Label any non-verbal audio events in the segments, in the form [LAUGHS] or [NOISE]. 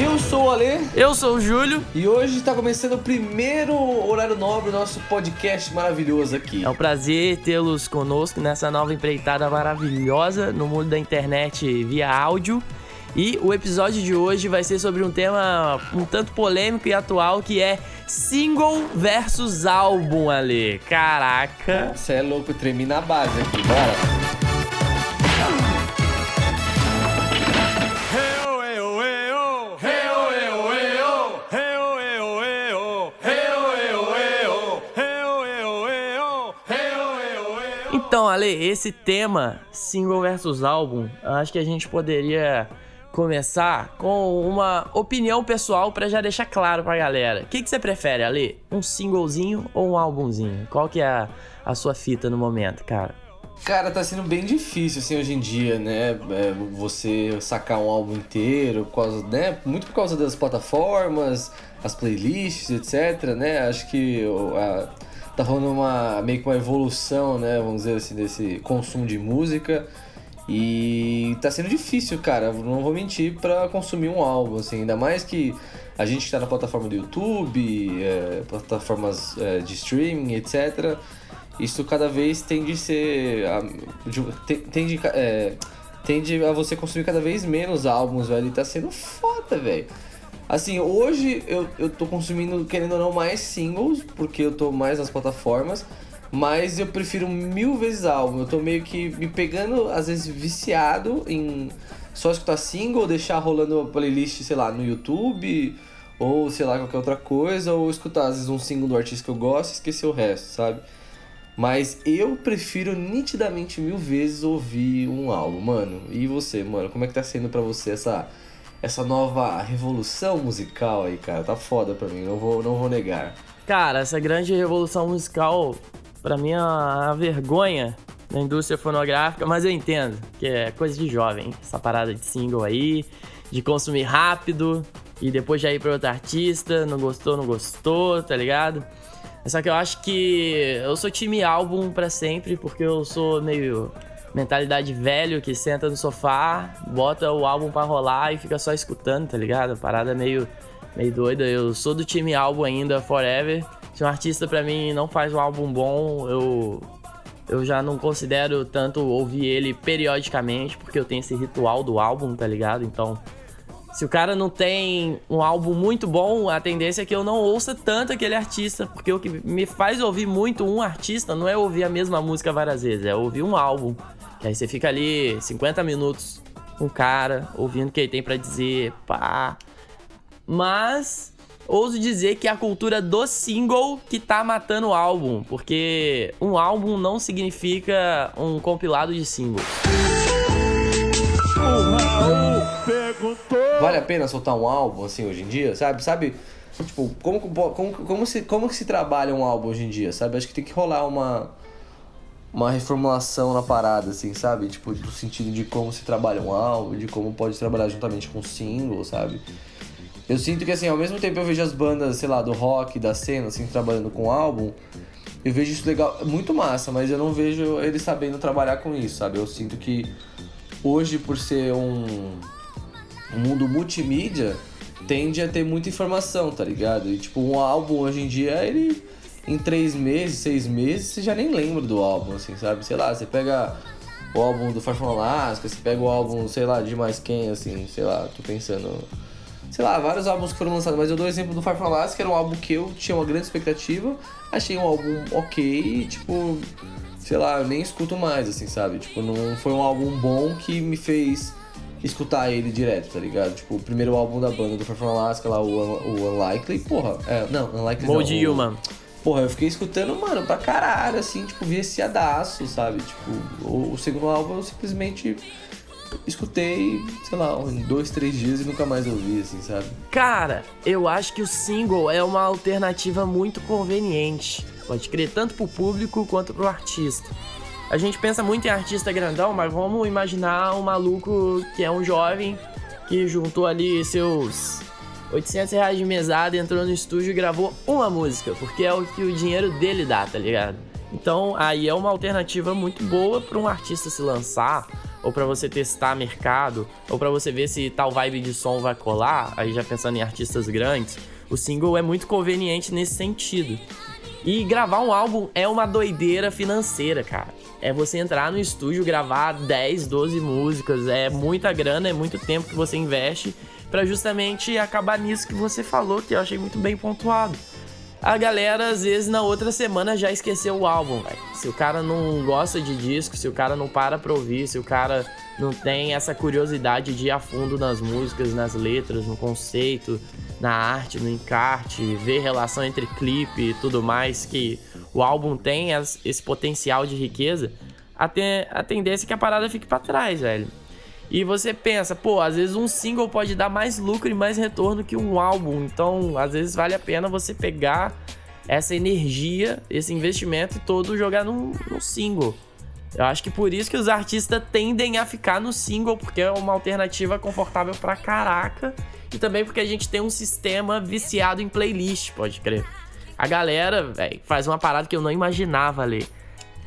Eu sou o Ale. Eu sou o Júlio. E hoje está começando o primeiro horário nobre do nosso podcast maravilhoso aqui. É um prazer tê-los conosco nessa nova empreitada maravilhosa no mundo da internet via áudio. E o episódio de hoje vai ser sobre um tema um tanto polêmico e atual que é single versus álbum, Ale. Caraca. Você é louco, tremi na base aqui, bora. Ale, esse tema, single versus álbum, acho que a gente poderia começar com uma opinião pessoal para já deixar claro pra galera. O que, que você prefere, Ale? Um singlezinho ou um álbumzinho? Qual que é a, a sua fita no momento, cara? Cara, tá sendo bem difícil, assim, hoje em dia, né? É, você sacar um álbum inteiro, por causa, né? Muito por causa das plataformas, as playlists, etc, né? Acho que a, tá rolando uma, meio que uma evolução, né? Vamos dizer assim, desse consumo de música. E tá sendo difícil, cara, não vou mentir, para consumir um álbum, assim, ainda mais que a gente está na plataforma do YouTube, é, plataformas é, de streaming, etc. Isso cada vez tende a ser. tende, é, tende a você consumir cada vez menos álbuns, velho, e tá sendo foda, velho. Assim, hoje eu, eu tô consumindo, querendo ou não, mais singles, porque eu tô mais nas plataformas. Mas eu prefiro mil vezes álbum. Eu tô meio que me pegando, às vezes, viciado em só escutar single, deixar rolando playlist, sei lá, no YouTube, ou sei lá, qualquer outra coisa, ou escutar, às vezes, um single do artista que eu gosto e esquecer o resto, sabe? Mas eu prefiro nitidamente mil vezes ouvir um álbum, mano. E você, mano, como é que tá sendo para você essa essa nova revolução musical aí, cara? Tá foda pra mim, não vou, não vou negar. Cara, essa grande revolução musical para mim é uma vergonha da indústria fonográfica, mas eu entendo que é coisa de jovem, essa parada de single aí, de consumir rápido e depois já ir para outro artista, não gostou, não gostou, tá ligado? Só que eu acho que eu sou time álbum para sempre, porque eu sou meio mentalidade velho que senta no sofá, bota o álbum para rolar e fica só escutando, tá ligado? Parada meio meio doida. Eu sou do time álbum ainda forever. Se um artista para mim não faz um álbum bom, eu eu já não considero tanto ouvir ele periodicamente, porque eu tenho esse ritual do álbum, tá ligado? Então, se o cara não tem um álbum muito bom, a tendência é que eu não ouça tanto aquele artista, porque o que me faz ouvir muito um artista não é ouvir a mesma música várias vezes, é ouvir um álbum. Que aí você fica ali 50 minutos com o cara, ouvindo o que ele tem para dizer, pá. Mas ouso dizer que é a cultura do single que tá matando o álbum, porque um álbum não significa um compilado de singles. Vale a pena soltar um álbum assim hoje em dia, sabe? Sabe? Tipo, como, como, como, se, como que se trabalha um álbum hoje em dia, sabe? Acho que tem que rolar uma, uma reformulação na parada, assim, sabe? Tipo, do sentido de como se trabalha um álbum, de como pode trabalhar juntamente com single, sabe? Eu sinto que, assim, ao mesmo tempo eu vejo as bandas, sei lá, do rock, da cena, assim, trabalhando com álbum, eu vejo isso legal, muito massa, mas eu não vejo eles sabendo trabalhar com isso, sabe? Eu sinto que hoje, por ser um, um mundo multimídia, tende a ter muita informação, tá ligado? E, tipo, um álbum hoje em dia, ele em três meses, seis meses, você já nem lembra do álbum, assim, sabe? Sei lá, você pega o álbum do From Alaska, você pega o álbum, sei lá, de mais quem, assim, sei lá, tô pensando sei lá, vários álbuns que foram lançados, mas eu dou o exemplo do Far From Last, que era um álbum que eu tinha uma grande expectativa, achei um álbum ok, tipo, sei lá, eu nem escuto mais, assim, sabe? Tipo, não foi um álbum bom que me fez escutar ele direto, tá ligado? Tipo, o primeiro álbum da banda do Far From Alaska, lá, o, o Unlikely, porra, é, não, Unlikely Mold não. Human. Porra, eu fiquei escutando, mano, pra caralho, assim, tipo, viciadaço, sabe? Tipo, o, o segundo álbum eu simplesmente escutei, sei lá, em dois, três dias e nunca mais ouvi, assim, sabe? Cara, eu acho que o single é uma alternativa muito conveniente. Pode crer tanto pro público quanto pro artista. A gente pensa muito em artista grandão, mas vamos imaginar um maluco que é um jovem que juntou ali seus 800 reais de mesada, entrou no estúdio e gravou uma música, porque é o que o dinheiro dele dá, tá ligado? Então aí é uma alternativa muito boa para um artista se lançar ou para você testar mercado, ou para você ver se tal vibe de som vai colar, aí já pensando em artistas grandes, o single é muito conveniente nesse sentido. E gravar um álbum é uma doideira financeira, cara. É você entrar no estúdio, gravar 10, 12 músicas, é muita grana, é muito tempo que você investe para justamente acabar nisso que você falou, que eu achei muito bem pontuado a galera às vezes na outra semana já esqueceu o álbum, véio. Se o cara não gosta de disco, se o cara não para pra ouvir, se o cara não tem essa curiosidade de ir a fundo nas músicas, nas letras, no conceito, na arte, no encarte, ver relação entre clipe e tudo mais, que o álbum tem esse potencial de riqueza, a, a tendência é que a parada fique para trás, velho. E você pensa, pô, às vezes um single pode dar mais lucro e mais retorno que um álbum. Então, às vezes vale a pena você pegar essa energia, esse investimento e todo jogar num, num single. Eu acho que por isso que os artistas tendem a ficar no single, porque é uma alternativa confortável pra caraca. E também porque a gente tem um sistema viciado em playlist, pode crer. A galera, véio, faz uma parada que eu não imaginava ler.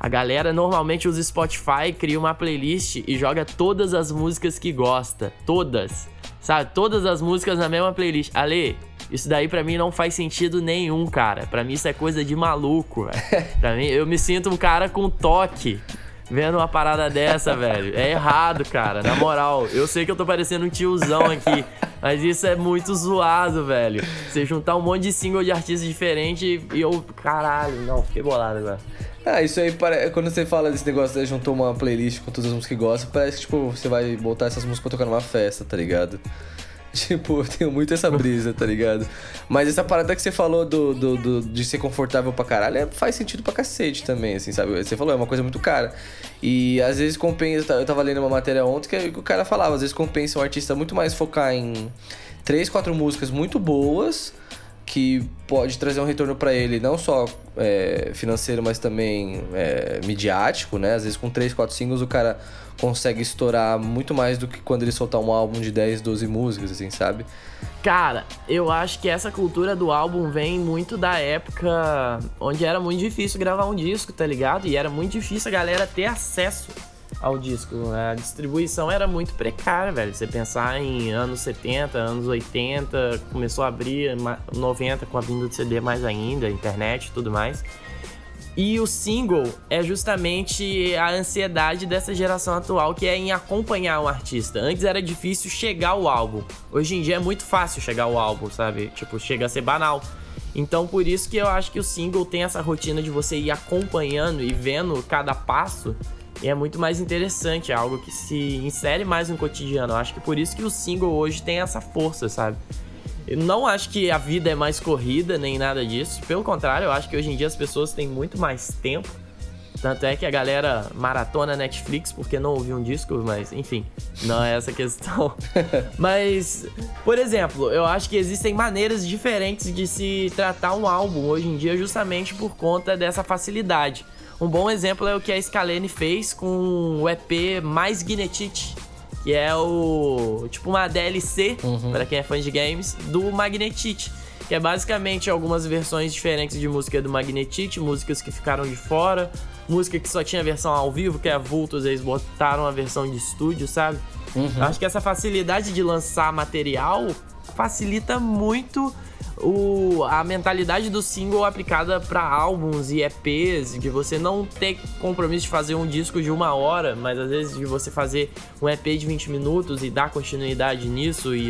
A galera normalmente usa Spotify, cria uma playlist e joga todas as músicas que gosta. Todas. Sabe? Todas as músicas na mesma playlist. Ale, isso daí para mim não faz sentido nenhum, cara. Para mim isso é coisa de maluco, velho. [LAUGHS] pra mim, eu me sinto um cara com toque vendo uma parada dessa, velho. É errado, cara. Na moral, eu sei que eu tô parecendo um tiozão aqui, mas isso é muito zoado, velho. Você juntar um monte de single de artistas diferentes e eu. Caralho, não, fiquei bolado agora. Ah, isso aí, quando você fala desse negócio de juntou uma playlist com todas as músicas que gosta, parece que, tipo, você vai botar essas músicas pra tocar numa festa, tá ligado? [LAUGHS] Tipo, eu tenho muito essa brisa, tá ligado? Mas essa parada que você falou do, do, do de ser confortável pra caralho é, faz sentido pra cacete também, assim, sabe? Você falou, é uma coisa muito cara. E às vezes compensa. Eu tava lendo uma matéria ontem que o cara falava, às vezes compensa um artista muito mais focar em três, quatro músicas muito boas que pode trazer um retorno para ele não só é, financeiro, mas também é, midiático, né? Às vezes com 3, 4 singles o cara consegue estourar muito mais do que quando ele soltar um álbum de 10, 12 músicas, assim, sabe? Cara, eu acho que essa cultura do álbum vem muito da época onde era muito difícil gravar um disco, tá ligado? E era muito difícil a galera ter acesso ao disco. A distribuição era muito precária, velho. Você pensar em anos 70, anos 80, começou a abrir 90 com a vinda do CD mais ainda, internet e tudo mais. E o single é justamente a ansiedade dessa geração atual, que é em acompanhar o artista. Antes era difícil chegar ao álbum. Hoje em dia é muito fácil chegar ao álbum, sabe? Tipo, chega a ser banal. Então, por isso que eu acho que o single tem essa rotina de você ir acompanhando e vendo cada passo e é muito mais interessante, é algo que se insere mais no cotidiano. Eu acho que por isso que o single hoje tem essa força, sabe? Eu não acho que a vida é mais corrida nem nada disso. Pelo contrário, eu acho que hoje em dia as pessoas têm muito mais tempo. Tanto é que a galera maratona Netflix porque não ouviu um disco, mas enfim, não é essa a questão. [LAUGHS] mas, por exemplo, eu acho que existem maneiras diferentes de se tratar um álbum hoje em dia justamente por conta dessa facilidade. Um bom exemplo é o que a Scalene fez com o EP Mais Guinetite, que é o tipo uma DLC uhum. para quem é fã de games do Magnetite, que é basicamente algumas versões diferentes de música do Magnetite, músicas que ficaram de fora, música que só tinha versão ao vivo, que é a Vultus, eles botaram a versão de estúdio, sabe? Uhum. Acho que essa facilidade de lançar material facilita muito o, a mentalidade do single aplicada para álbuns e EPs, de você não ter compromisso de fazer um disco de uma hora, mas às vezes de você fazer um EP de 20 minutos e dar continuidade nisso e,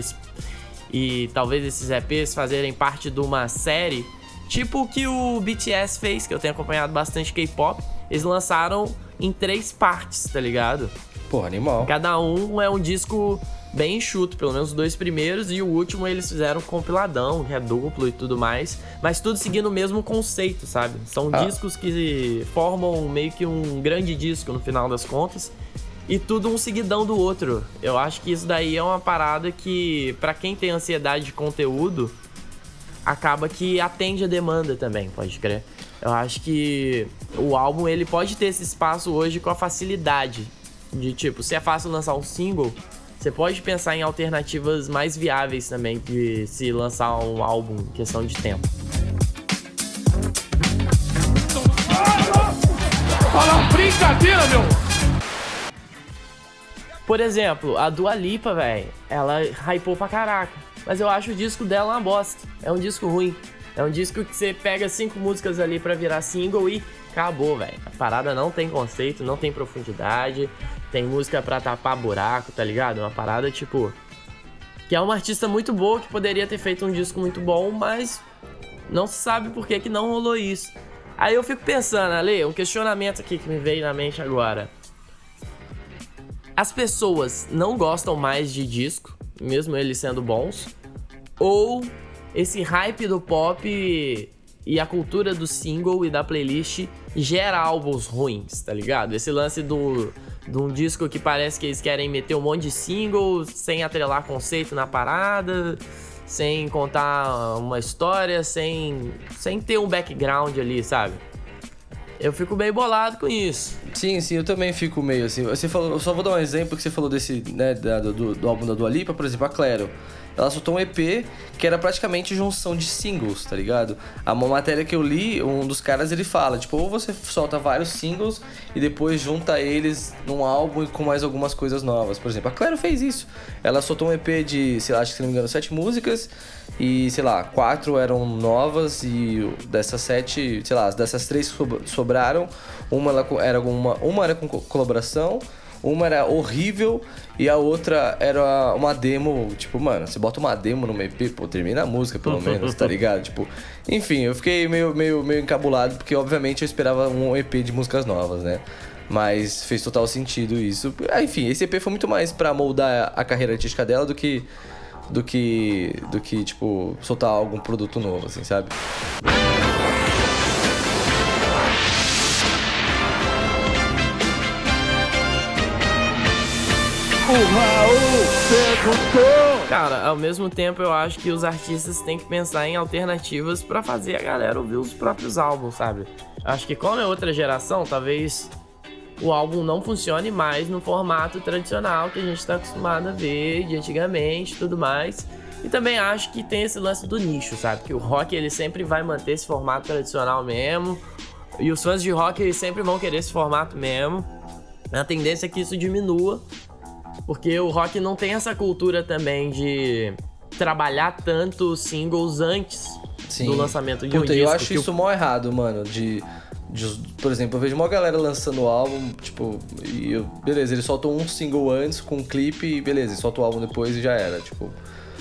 e talvez esses EPs fazerem parte de uma série, tipo o que o BTS fez, que eu tenho acompanhado bastante K-pop, eles lançaram em três partes, tá ligado? Pô, animal. Cada um é um disco bem enxuto, pelo menos os dois primeiros, e o último eles fizeram um compiladão, que é duplo e tudo mais, mas tudo seguindo o mesmo conceito, sabe? São ah. discos que formam meio que um grande disco no final das contas. E tudo um seguidão do outro. Eu acho que isso daí é uma parada que, para quem tem ansiedade de conteúdo, acaba que atende a demanda também, pode crer. Eu acho que o álbum ele pode ter esse espaço hoje com a facilidade de tipo, se é fácil lançar um single, você pode pensar em alternativas mais viáveis também de se lançar um álbum em questão de tempo. Fala brincadeira, meu! Por exemplo, a Dua Lipa, velho, ela hypou pra caraca. Mas eu acho o disco dela uma bosta. É um disco ruim. É um disco que você pega cinco músicas ali para virar single e acabou, velho. A parada não tem conceito, não tem profundidade, tem música para tapar buraco, tá ligado? Uma parada tipo. Que é uma artista muito boa que poderia ter feito um disco muito bom, mas não se sabe por que, que não rolou isso. Aí eu fico pensando, Ale, um questionamento aqui que me veio na mente agora. As pessoas não gostam mais de disco, mesmo eles sendo bons, ou esse hype do pop e a cultura do single e da playlist gera álbuns ruins, tá ligado? Esse lance do, de um disco que parece que eles querem meter um monte de singles sem atrelar conceito na parada, sem contar uma história, sem, sem ter um background ali, sabe? Eu fico meio bolado com isso. Sim, sim, eu também fico meio assim. Você falou, eu só vou dar um exemplo que você falou desse, né, do, do álbum da Dua Lipa, por exemplo, a Claro ela soltou um EP que era praticamente junção de singles, tá ligado? A uma matéria que eu li, um dos caras ele fala, tipo, ou você solta vários singles e depois junta eles num álbum com mais algumas coisas novas. Por exemplo, a Claro fez isso. Ela soltou um EP de, sei lá, acho que se não me engano, sete músicas e, sei lá, quatro eram novas e dessas sete, sei lá, dessas três sobraram, uma era uma, uma era com colaboração, uma era horrível e a outra era uma demo. Tipo, mano, você bota uma demo no EP, pô, termina a música pelo [LAUGHS] menos, tá ligado? Tipo, enfim, eu fiquei meio, meio, meio encabulado porque, obviamente, eu esperava um EP de músicas novas, né? Mas fez total sentido isso. Ah, enfim, esse EP foi muito mais para moldar a carreira artística dela do que do que do que tipo soltar algum produto novo, assim, sabe? Cara, ao mesmo tempo eu acho que os artistas têm que pensar em alternativas para fazer a galera ouvir os próprios álbuns, sabe? Acho que como é outra geração, talvez o álbum não funcione mais no formato tradicional que a gente está acostumado a ver de antigamente tudo mais. E também acho que tem esse lance do nicho, sabe? Que o rock ele sempre vai manter esse formato tradicional mesmo. E os fãs de rock eles sempre vão querer esse formato mesmo. A tendência é que isso diminua porque o rock não tem essa cultura também de trabalhar tanto singles antes Sim. do lançamento de Puta, um disco. Eu acho isso o... mó errado, mano, de, de, Por exemplo, eu vejo uma galera lançando o álbum, tipo, e eu, beleza, eles soltam um single antes com um clipe e beleza, solta o álbum depois e já era. Tipo,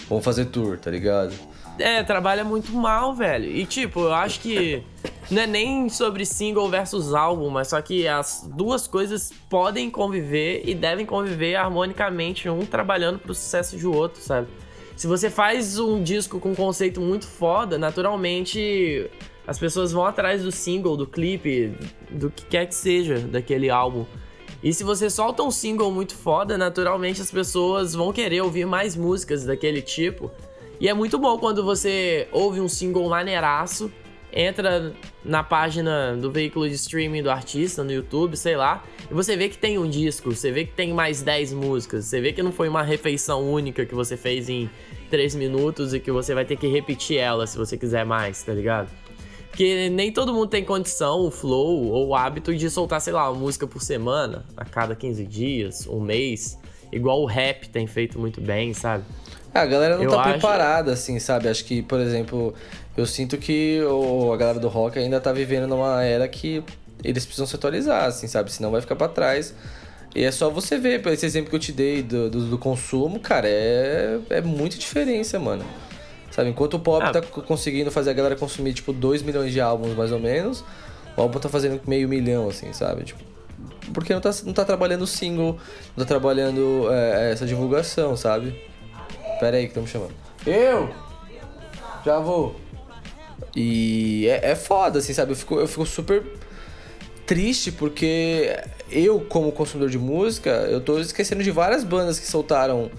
vamos fazer tour, tá ligado? É, trabalha muito mal, velho. E tipo, eu acho que não é nem sobre single versus álbum, mas só que as duas coisas podem conviver e devem conviver harmonicamente, um trabalhando pro sucesso do outro, sabe? Se você faz um disco com um conceito muito foda, naturalmente as pessoas vão atrás do single, do clipe, do que quer que seja daquele álbum. E se você solta um single muito foda, naturalmente as pessoas vão querer ouvir mais músicas daquele tipo. E é muito bom quando você ouve um single maneiraço, entra na página do veículo de streaming do artista, no YouTube, sei lá, e você vê que tem um disco, você vê que tem mais 10 músicas, você vê que não foi uma refeição única que você fez em 3 minutos e que você vai ter que repetir ela se você quiser mais, tá ligado? Porque nem todo mundo tem condição, o flow ou o hábito de soltar, sei lá, uma música por semana, a cada 15 dias, um mês, igual o rap tem feito muito bem, sabe? A galera não eu tá acho... preparada, assim, sabe? Acho que, por exemplo, eu sinto que o, a galera do rock ainda tá vivendo numa era que eles precisam se atualizar, assim, sabe? Senão vai ficar para trás. E é só você ver, esse exemplo que eu te dei do, do, do consumo, cara, é, é muita diferença, mano. Sabe, enquanto o pop ah. tá conseguindo fazer a galera consumir, tipo, 2 milhões de álbuns, mais ou menos, o álbum tá fazendo meio milhão, assim, sabe? Tipo, porque não tá, não tá trabalhando single, não tá trabalhando é, essa divulgação, sabe? Pera aí que estão me chamando. Eu? Já vou. E é, é foda, assim, sabe? Eu fico, eu fico super triste porque eu, como consumidor de música, eu tô esquecendo de várias bandas que soltaram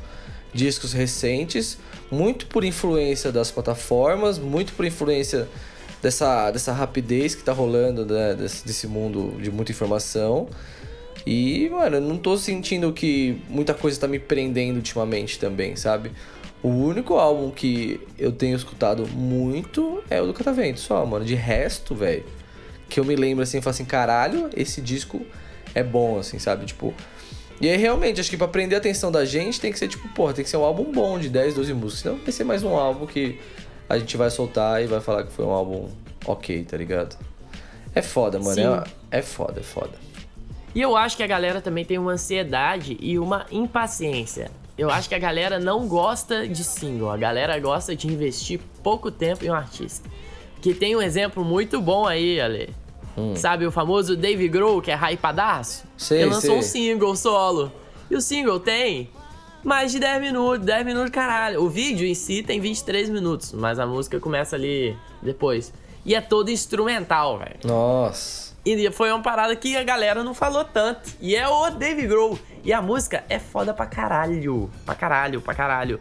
discos recentes, muito por influência das plataformas, muito por influência dessa, dessa rapidez que tá rolando, né, desse, desse mundo de muita informação. E, mano, eu não tô sentindo que muita coisa tá me prendendo ultimamente também, sabe? O único álbum que eu tenho escutado muito é o do Catavento, só, mano. De resto, velho, que eu me lembro assim, eu falo assim, caralho, esse disco é bom, assim, sabe? Tipo, E aí, realmente, acho que pra prender a atenção da gente tem que ser tipo, porra, tem que ser um álbum bom de 10, 12 músicas. Senão vai ser mais um álbum que a gente vai soltar e vai falar que foi um álbum ok, tá ligado? É foda, mano. É, é foda, é foda. E eu acho que a galera também tem uma ansiedade e uma impaciência. Eu acho que a galera não gosta de single, a galera gosta de investir pouco tempo em um artista. Que tem um exemplo muito bom aí, Ale. Hum. Sabe o famoso Dave Grohl, que é hypadaço? Sei, Ele lançou sei. um single solo. E o single tem mais de 10 minutos, 10 minutos caralho. O vídeo em si tem 23 minutos, mas a música começa ali depois. E é todo instrumental, velho. Nossa. E foi uma parada que a galera não falou tanto. E é o Dave Grohl. E a música é foda pra caralho. Pra caralho, pra caralho.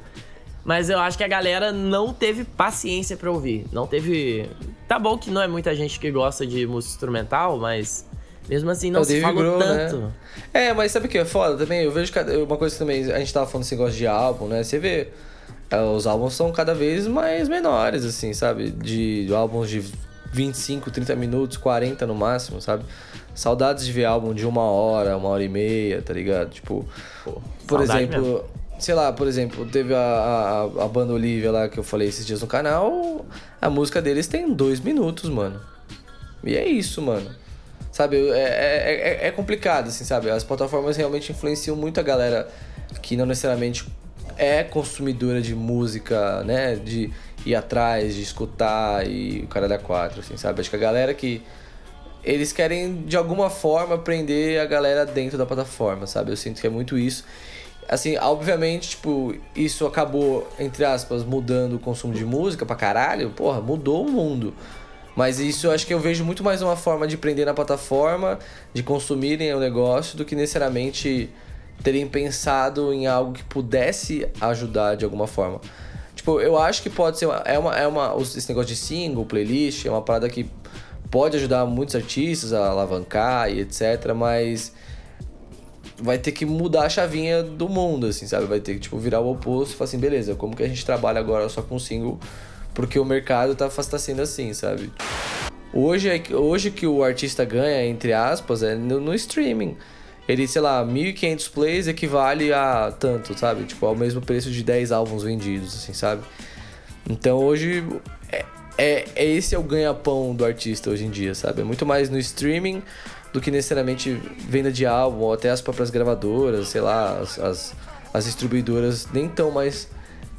Mas eu acho que a galera não teve paciência pra ouvir. Não teve. Tá bom que não é muita gente que gosta de música instrumental, mas mesmo assim não É se falou Grohl, tanto. né? É, mas sabe o que é foda também? Eu vejo uma coisa também, a gente tava falando desse negócio de álbum, né? Você vê, é, os álbuns são cada vez mais menores, assim, sabe? De, de álbuns de 25, 30 minutos, 40 no máximo, sabe? Saudades de ver álbum de uma hora, uma hora e meia, tá ligado? Tipo, Pô, por exemplo, mesmo. sei lá, por exemplo, teve a, a, a banda Olivia lá que eu falei esses dias no canal, a música deles tem dois minutos, mano. E é isso, mano. Sabe, é, é, é- é complicado, assim, sabe? As plataformas realmente influenciam muito a galera que não necessariamente é consumidora de música, né? De ir atrás, de escutar e o cara da quatro, assim, sabe? Acho que a galera que. Eles querem, de alguma forma, prender a galera dentro da plataforma, sabe? Eu sinto que é muito isso. Assim, obviamente, tipo, isso acabou, entre aspas, mudando o consumo de música pra caralho. Porra, mudou o mundo. Mas isso eu acho que eu vejo muito mais uma forma de prender na plataforma, de consumirem o negócio, do que necessariamente terem pensado em algo que pudesse ajudar de alguma forma. Tipo, eu acho que pode ser. Uma, é uma, é uma, esse negócio de single, playlist, é uma parada que pode ajudar muitos artistas a alavancar e etc. Mas vai ter que mudar a chavinha do mundo, assim, sabe? Vai ter que, tipo, virar o oposto e falar assim, beleza, como que a gente trabalha agora só com single? Porque o mercado tá, tá sendo assim, sabe? Hoje, é hoje que o artista ganha, entre aspas, é no, no streaming. Ele, sei lá, 1.500 plays equivale a tanto, sabe? Tipo, ao mesmo preço de 10 álbuns vendidos, assim, sabe? Então hoje é, é, é esse é o ganha-pão do artista hoje em dia, sabe? É muito mais no streaming do que necessariamente venda de álbum, ou até as próprias gravadoras, sei lá, as, as, as distribuidoras nem tão mais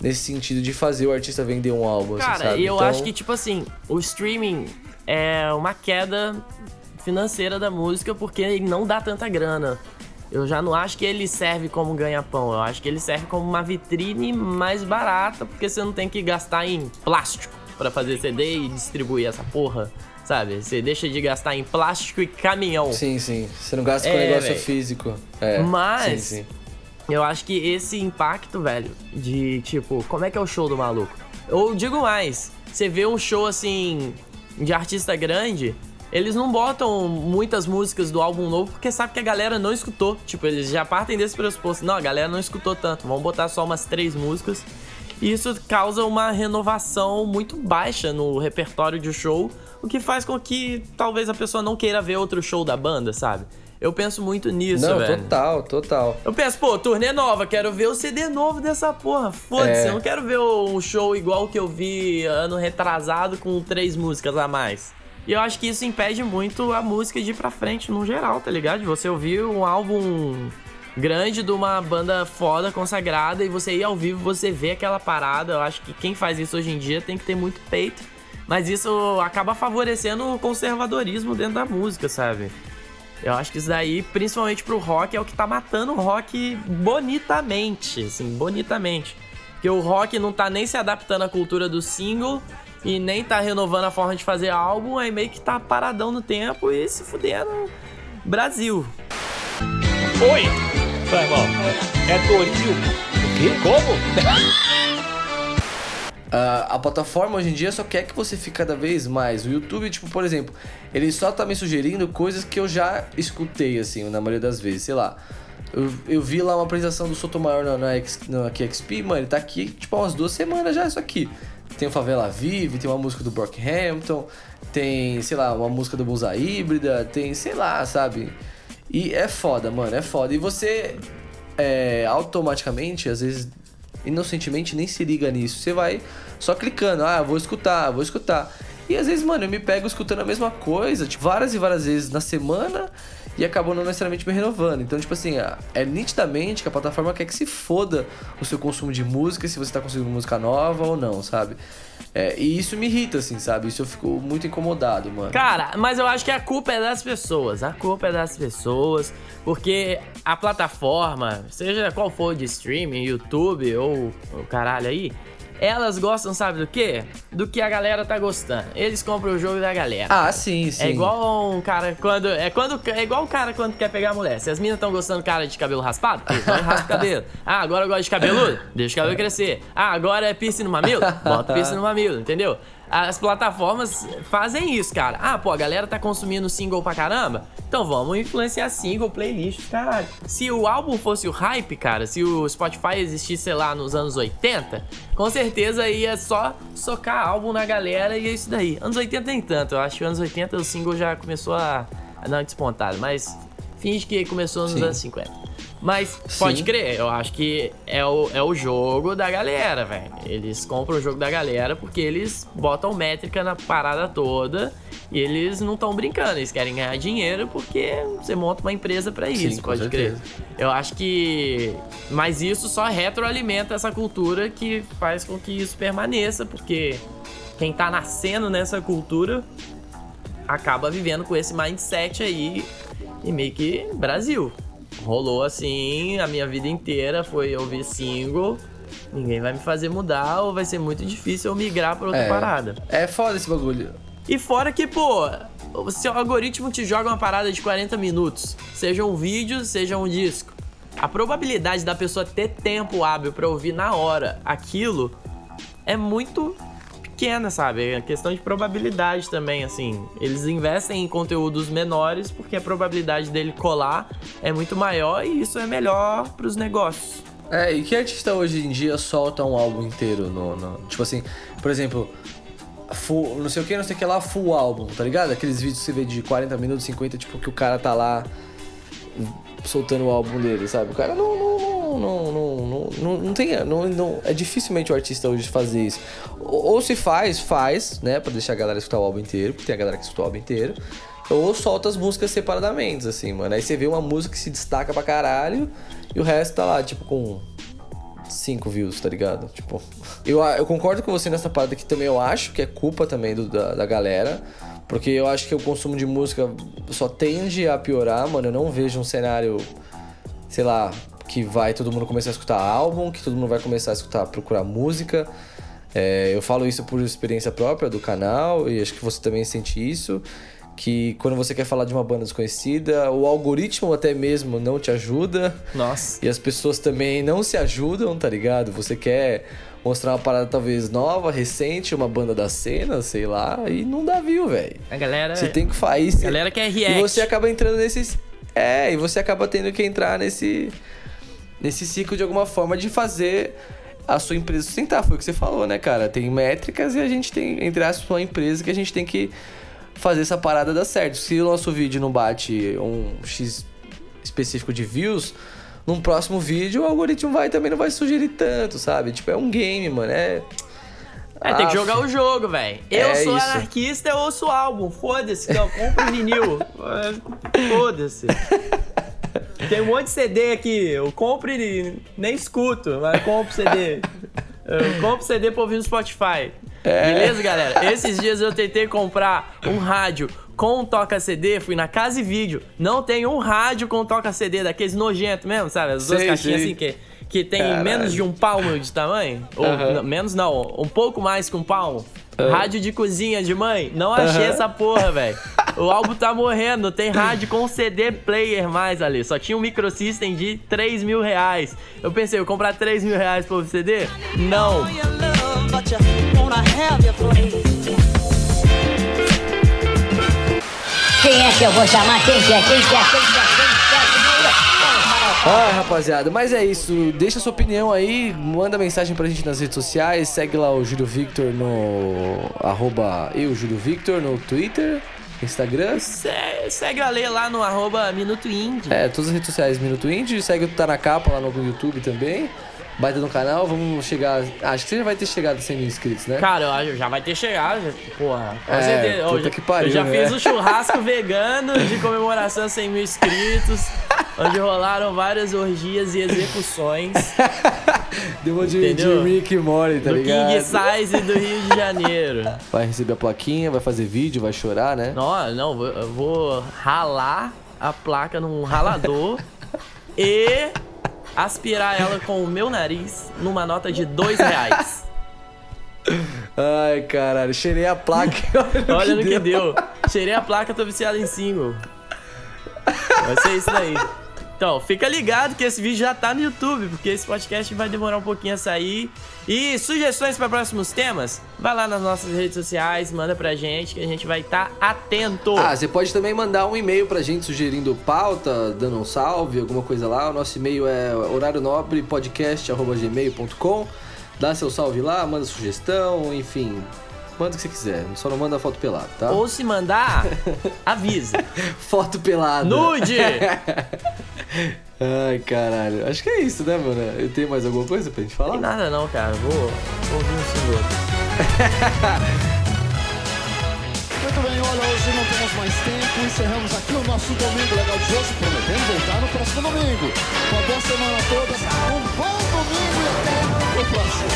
nesse sentido de fazer o artista vender um álbum, assim, Cara, sabe? eu Então, acho que, tipo assim, o streaming é uma queda financeira da música porque ele não dá tanta grana. Eu já não acho que ele serve como ganha-pão. Eu acho que ele serve como uma vitrine mais barata, porque você não tem que gastar em plástico pra fazer CD e distribuir essa porra, sabe? Você deixa de gastar em plástico e caminhão. Sim, sim. Você não gasta com É, negócio véi. físico. É, Mas- Sim, sim. Eu acho que esse impacto, velho, de tipo, como é que é o show do maluco? Eu digo mais, você vê um show assim de artista grande, eles não botam muitas músicas do álbum novo porque sabe que a galera não escutou. Tipo, eles já partem desse pressuposto. Não, a galera não escutou tanto. Vamos botar só umas três músicas. E isso causa uma renovação muito baixa no repertório de show, o que faz com que talvez a pessoa não queira ver outro show da banda, sabe? Eu penso muito nisso, Não, velho. total, total. Eu penso, pô, turnê nova, quero ver o CD novo dessa porra. Foda-se, É. eu não quero ver um show igual que eu vi ano retrasado com três músicas a mais. E eu acho que isso impede muito a música de ir pra frente no geral, tá ligado? Você ouvir um álbum grande de uma banda foda, consagrada, e você ir ao vivo, você vê aquela parada. Eu acho que quem faz isso hoje em dia tem que ter muito peito. Mas isso acaba favorecendo o conservadorismo dentro da música, sabe? Eu acho que isso daí, principalmente pro rock, é o que tá matando o rock bonitamente, assim, bonitamente. Porque o rock não tá nem se adaptando à cultura do single e nem tá renovando a forma de fazer álbum, aí meio que tá paradão no tempo e se fudendo. Brasil. Oi! Vai. É Torinho. O quê? Como? [LAUGHS] Ah, a plataforma hoje em dia só quer que você fique cada vez mais. O YouTube, tipo, por exemplo, ele só tá me sugerindo coisas que eu já escutei, assim, na maioria das vezes. Sei lá, eu, eu vi lá uma apresentação do Sotomayor na, na, na QXP, mano, ele tá aqui, tipo, há umas duas semanas já, isso aqui. Tem o Favela Vive, tem uma música do Brockhampton, tem, sei lá, uma música do Bolsa Híbrida, tem, sei lá, sabe? E é foda, mano, é foda. E você é, automaticamente, às vezes, inocentemente, nem se liga nisso. Você vai só clicando, ah, vou escutar, vou escutar. E às vezes, mano, eu me pego escutando a mesma coisa, tipo, várias e várias vezes na semana e acabou não necessariamente me renovando. Então, tipo assim, é nitidamente que a plataforma quer que se foda o seu consumo de música, se você tá conseguindo música nova ou não, sabe? É, e isso me irrita, assim, sabe? Isso eu fico muito incomodado, mano. Cara, mas eu acho que a culpa é das pessoas. A culpa é das pessoas. Porque a plataforma, seja qual for de streaming, YouTube ou o caralho aí, elas gostam, sabe do quê? Do que a galera tá gostando. Eles compram o jogo da galera. Ah, sim, sim. É igual um cara quando. É, quando, é igual o cara quando quer pegar a mulher. Se as minas estão gostando do cara de cabelo raspado, raspa o cabelo. Ah, agora eu gosto de cabeludo? Deixa o cabelo crescer. Ah, agora é piercing no mamilo? Bota piercing no mamilo, entendeu? As plataformas fazem isso, cara. Ah, pô, a galera tá consumindo single pra caramba? Então vamos influenciar single, playlist, caralho. Se o álbum fosse o hype, cara, se o Spotify existisse, sei lá, nos anos 80, com certeza ia só socar álbum na galera e é isso daí. Anos 80 nem tanto, eu acho que anos 80 o single já começou a, uma despontada, mas finge que começou nos Sim. anos 50. Mas pode Sim. crer, eu acho que é o, é o jogo da galera, velho. Eles compram o jogo da galera porque eles botam métrica na parada toda e eles não estão brincando, eles querem ganhar dinheiro porque você monta uma empresa para isso, Sim, pode crer. Eu acho que. Mas isso só retroalimenta essa cultura que faz com que isso permaneça, porque quem tá nascendo nessa cultura acaba vivendo com esse mindset aí e meio que Brasil rolou assim a minha vida inteira, foi ouvir single. Ninguém vai me fazer mudar ou vai ser muito difícil eu migrar pra outra é, parada. É foda esse bagulho. E fora que, pô, o seu algoritmo te joga uma parada de 40 minutos, seja um vídeo, seja um disco. A probabilidade da pessoa ter tempo hábil para ouvir na hora aquilo é muito pequena, sabe? É questão de probabilidade também, assim. Eles investem em conteúdos menores porque a probabilidade dele colar é muito maior e isso é melhor para os negócios. É, e que artista hoje em dia solta um álbum inteiro no, no tipo assim, por exemplo, full, não sei o que, não sei o que lá, full álbum, tá ligado? Aqueles vídeos que você vê de 40 minutos, 50, tipo que o cara tá lá soltando o álbum dele, sabe? O cara não, não, não, não, não, não, não tem. Não, não, é dificilmente o artista hoje fazer isso. Ou, ou se faz, faz, né? Pra deixar a galera escutar o álbum inteiro, porque tem a galera que escuta o álbum inteiro. Ou solta as músicas separadamente, assim, mano. Aí você vê uma música que se destaca pra caralho e o resto tá lá, tipo, com 5 views, tá ligado? Tipo, eu, eu concordo com você nessa parte que também eu acho que é culpa também do, da, da galera. Porque eu acho que o consumo de música só tende a piorar, mano. Eu não vejo um cenário, sei lá, que vai todo mundo começar a escutar álbum, que todo mundo vai começar a escutar, procurar música. É, eu falo isso por experiência própria do canal e acho que você também sente isso. Que quando você quer falar de uma banda desconhecida, o algoritmo até mesmo não te ajuda. Nossa. E as pessoas também não se ajudam, tá ligado? Você quer mostrar uma parada talvez nova, recente, uma banda da cena, sei lá, e não dá view, velho. A galera. Você tem que fazer. A galera quer react. E você acaba entrando nesses. É, e você acaba tendo que entrar nesse. Nesse ciclo de alguma forma de fazer a sua empresa sustentar. Foi o que você falou, né, cara? Tem métricas e a gente tem, entre aspas, uma empresa que a gente tem que fazer essa parada dar certo. Se o nosso vídeo não bate um X específico de views, num próximo vídeo o algoritmo vai também não vai sugerir tanto, sabe? Tipo, é um game, mano. É. É, tem que jogar o jogo, velho. Eu é sou isso. anarquista, eu ouço álbum. Foda-se, eu compro vinil. [LAUGHS] Foda-se. Tem um monte de CD aqui. Eu compro e nem escuto, mas compro CD. Eu compro CD pra ouvir no Spotify. É. Beleza, galera? Esses dias eu tentei comprar um rádio com toca CD, fui na casa e vídeo. Não tem um rádio com toca CD daqueles nojentos mesmo, sabe? As duas sei, caixinhas sei. assim que, que tem Caralho. menos de um palmo de tamanho. Ou menos não, um pouco mais que um palmo. Rádio de cozinha de mãe, não achei essa porra, velho. O álbum tá morrendo, tem rádio com CD player mais ali. Só tinha um microsystem de 3 mil reais. Eu pensei, eu comprar 3 mil reais pro CD? Não. Quem é que eu vou chamar? Quem que é? Quem que é? Quem que é? Quem que é? Ah, rapaziada, mas é isso. Deixa sua opinião aí, manda mensagem pra gente nas redes sociais, segue lá o Júlio Victor no arroba eu, Júlio Victor, no Twitter. Instagram. Se- segue a Lê lá no arroba Minuto Indie. É, todas as redes sociais Minuto Indie. Segue o Tá na Capa lá no YouTube também. Baita no canal. Vamos chegar. Acho que você já vai ter chegado a 100 mil inscritos, né? Cara, eu já vai ter chegado, já- porra. Com É, certeza. puta Eu já- que pariu, Eu já né? fiz um churrasco [LAUGHS] vegano de comemoração a 100 mil inscritos, onde rolaram várias orgias e execuções [LAUGHS] Deu uma de, de? Rick e Morty, tá do ligado? King Size do Rio de Janeiro. Vai receber a plaquinha, vai fazer vídeo, vai chorar, né? Não, não, eu vou ralar a placa num ralador [LAUGHS] e aspirar ela com o meu nariz numa nota de dois reais. Ai, caralho, cheirei a placa. e Olha no que deu. Cheirei a placa, tô viciado em single. Vai ser isso daí. Então, fica ligado que esse vídeo já tá no YouTube, porque esse podcast vai demorar um pouquinho a sair. E sugestões para próximos temas? Vai lá nas nossas redes sociais, manda pra gente que a gente vai estar atento. Ah, você pode também mandar um e-mail pra gente sugerindo pauta, dando um salve, alguma coisa lá. O nosso e-mail é horarionobrepodcast.gmail.com Dá seu salve lá, manda sugestão, enfim. Manda o que você quiser, só não manda foto pelada, tá? Ou se mandar, [LAUGHS] avisa. Foto pelada. Nude! [LAUGHS] Ai, caralho. Acho que é isso, né, mano? Tem mais alguma coisa pra gente falar? Tem nada não, cara. Vou, vou ouvir um single. Muito bem, olha, hoje não temos mais tempo. Encerramos aqui o nosso domingo legal de hoje, prometendo voltar no próximo domingo. Uma boa semana a todos, um bom domingo e até o próximo.